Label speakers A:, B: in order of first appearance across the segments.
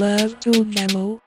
A: Love to Memo.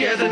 B: And I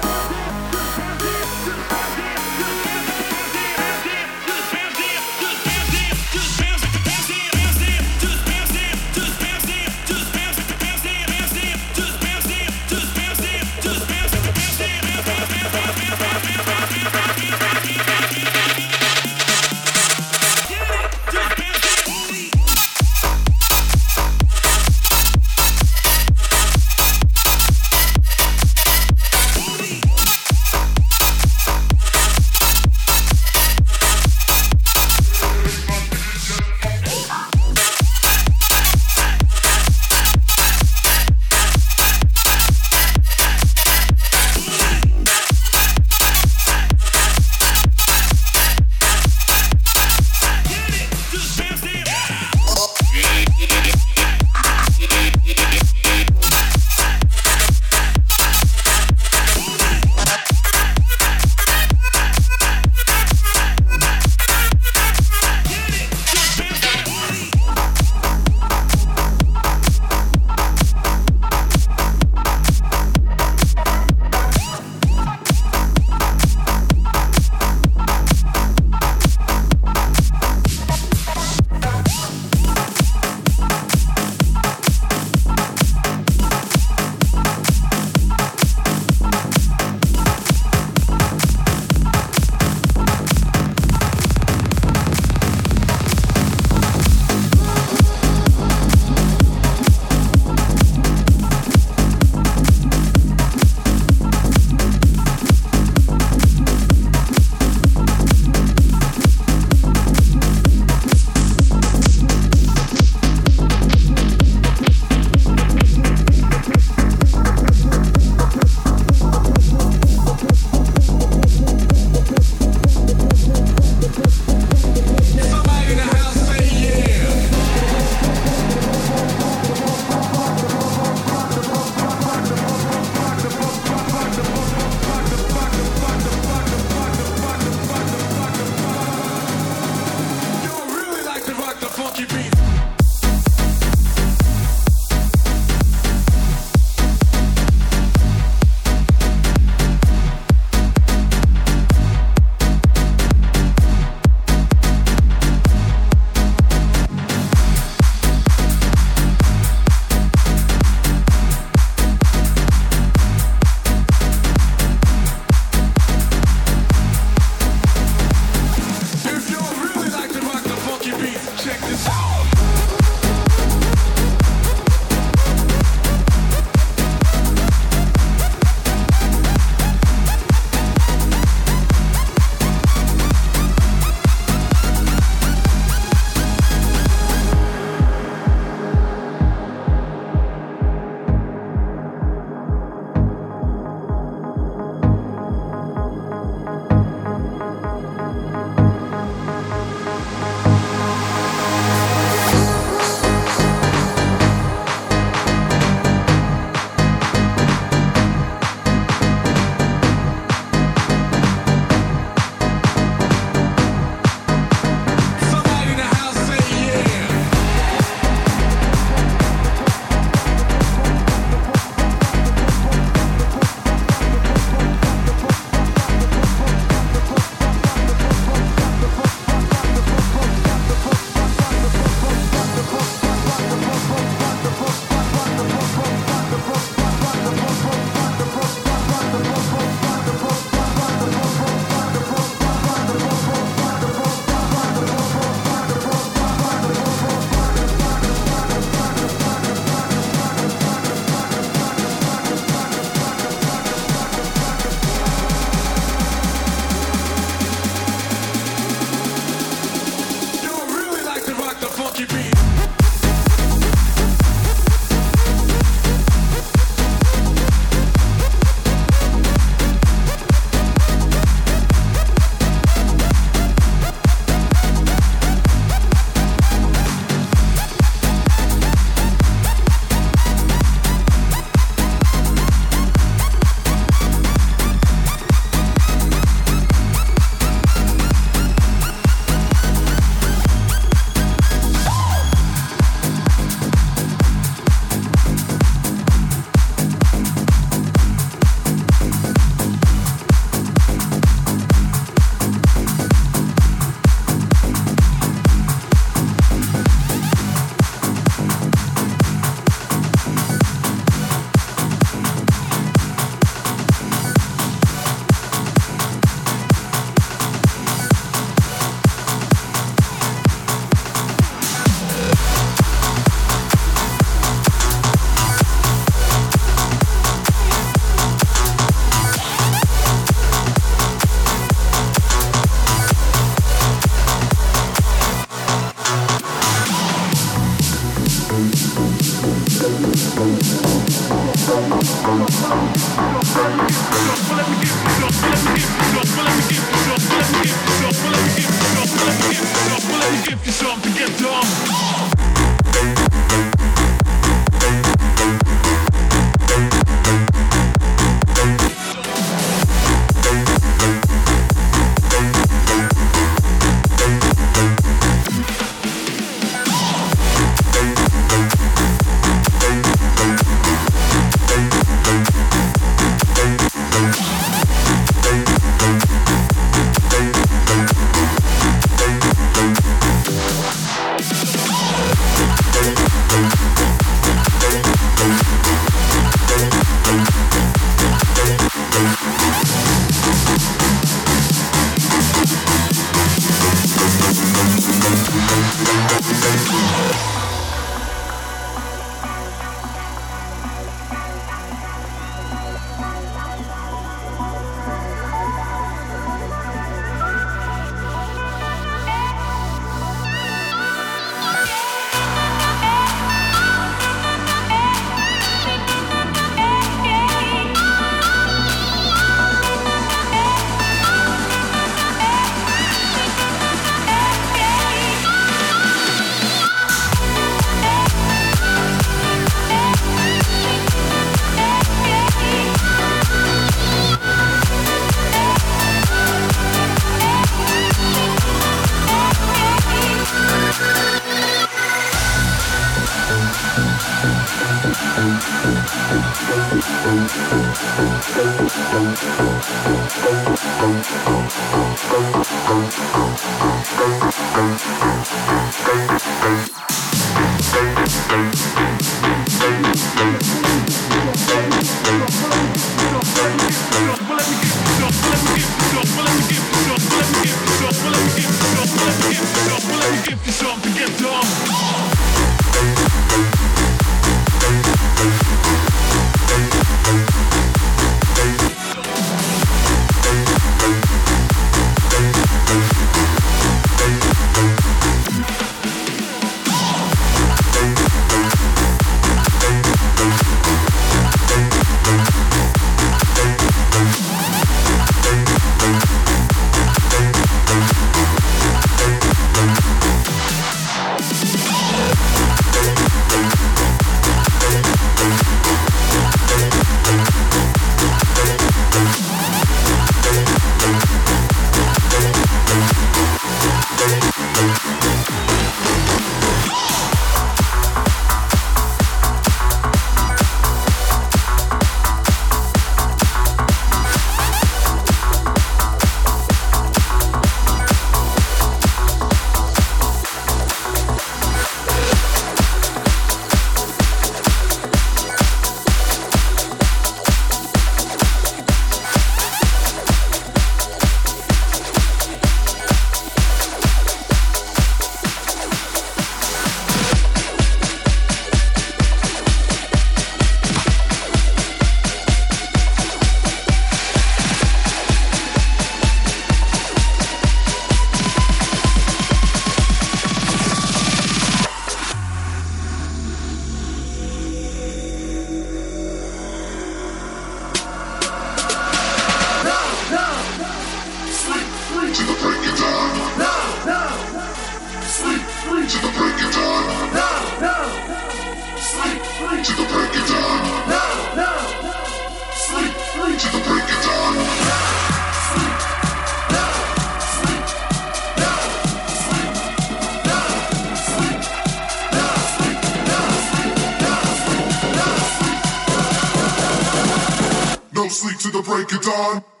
C: sleep to the break of dawn.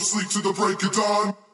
C: sleep till the break of dawn.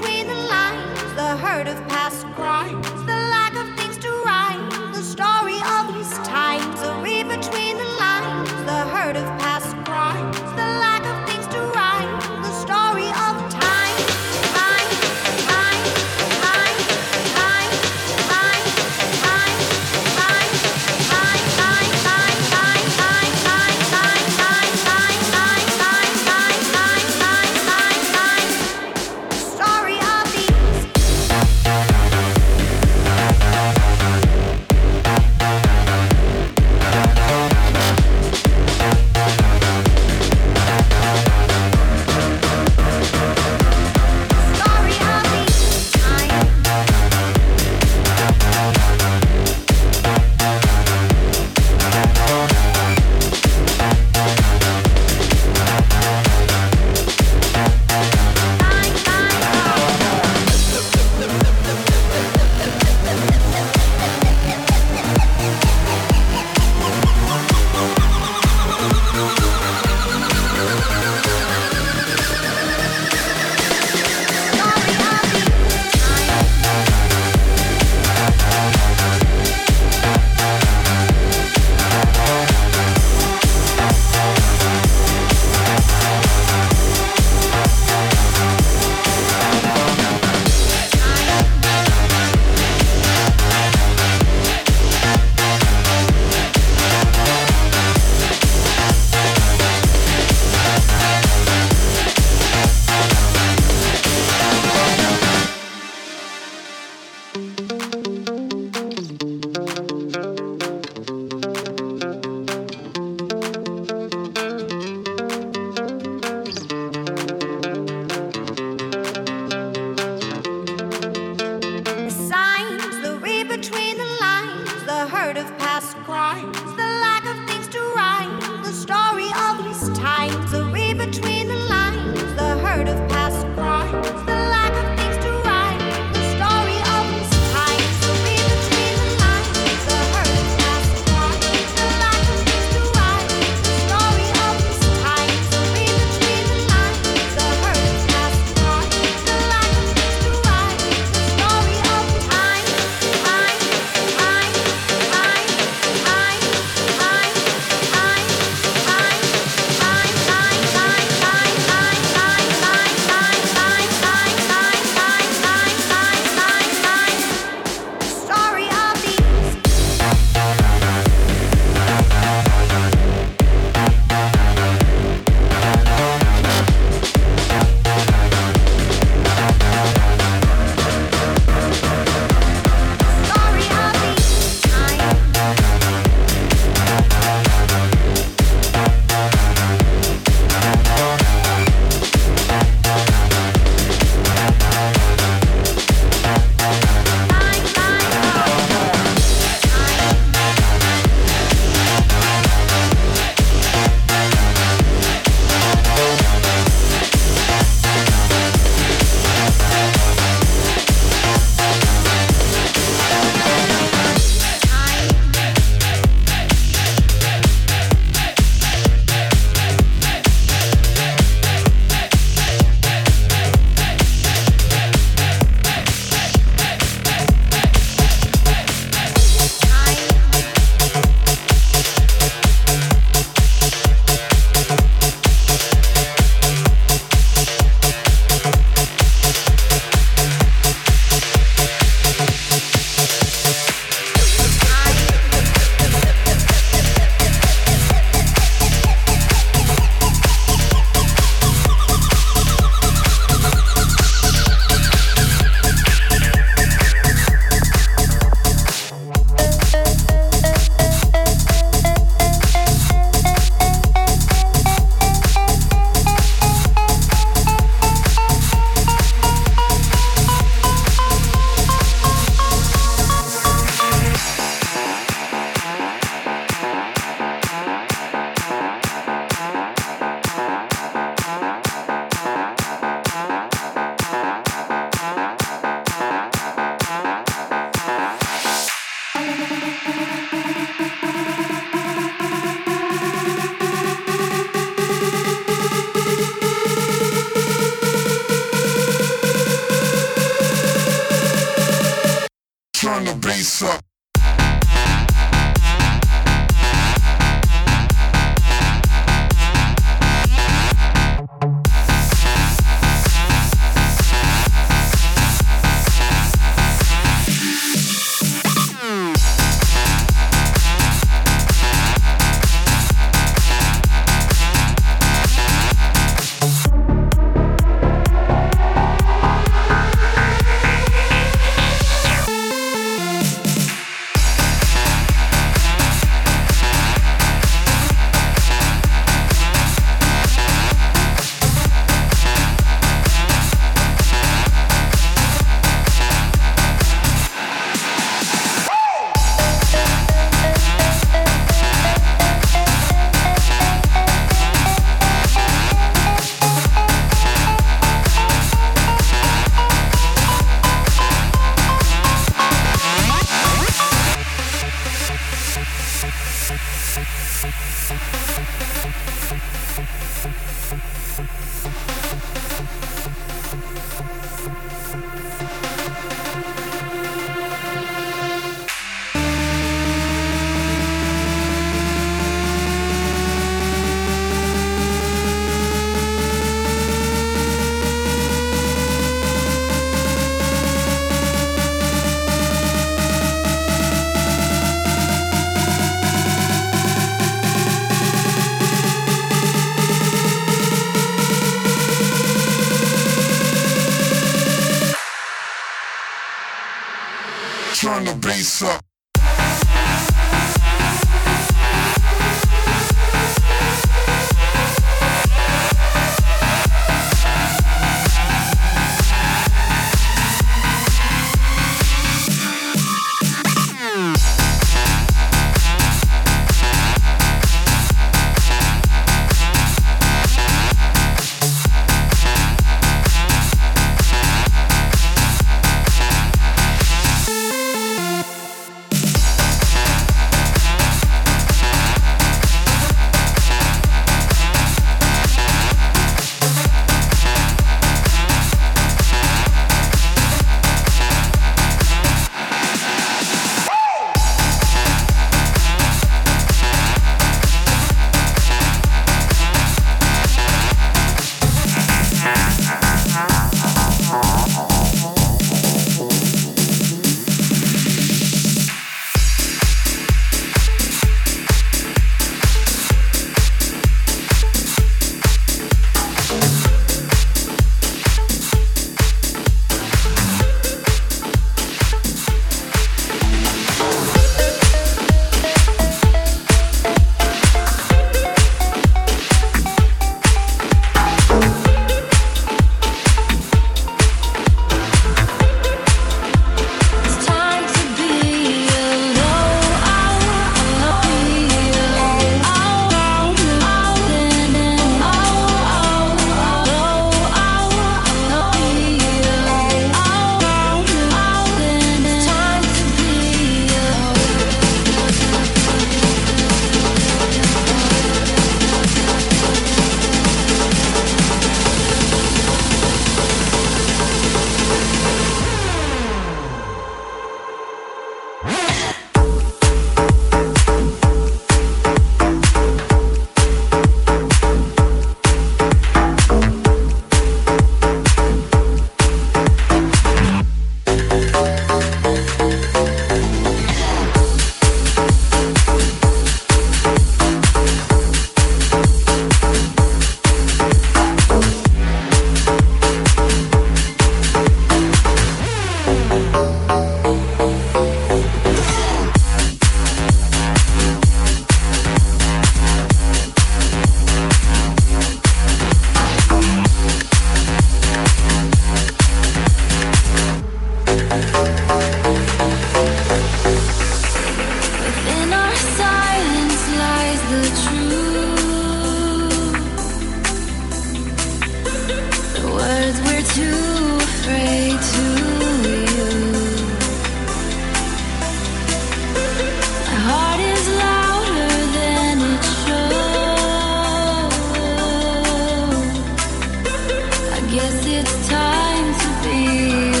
D: it's time to be.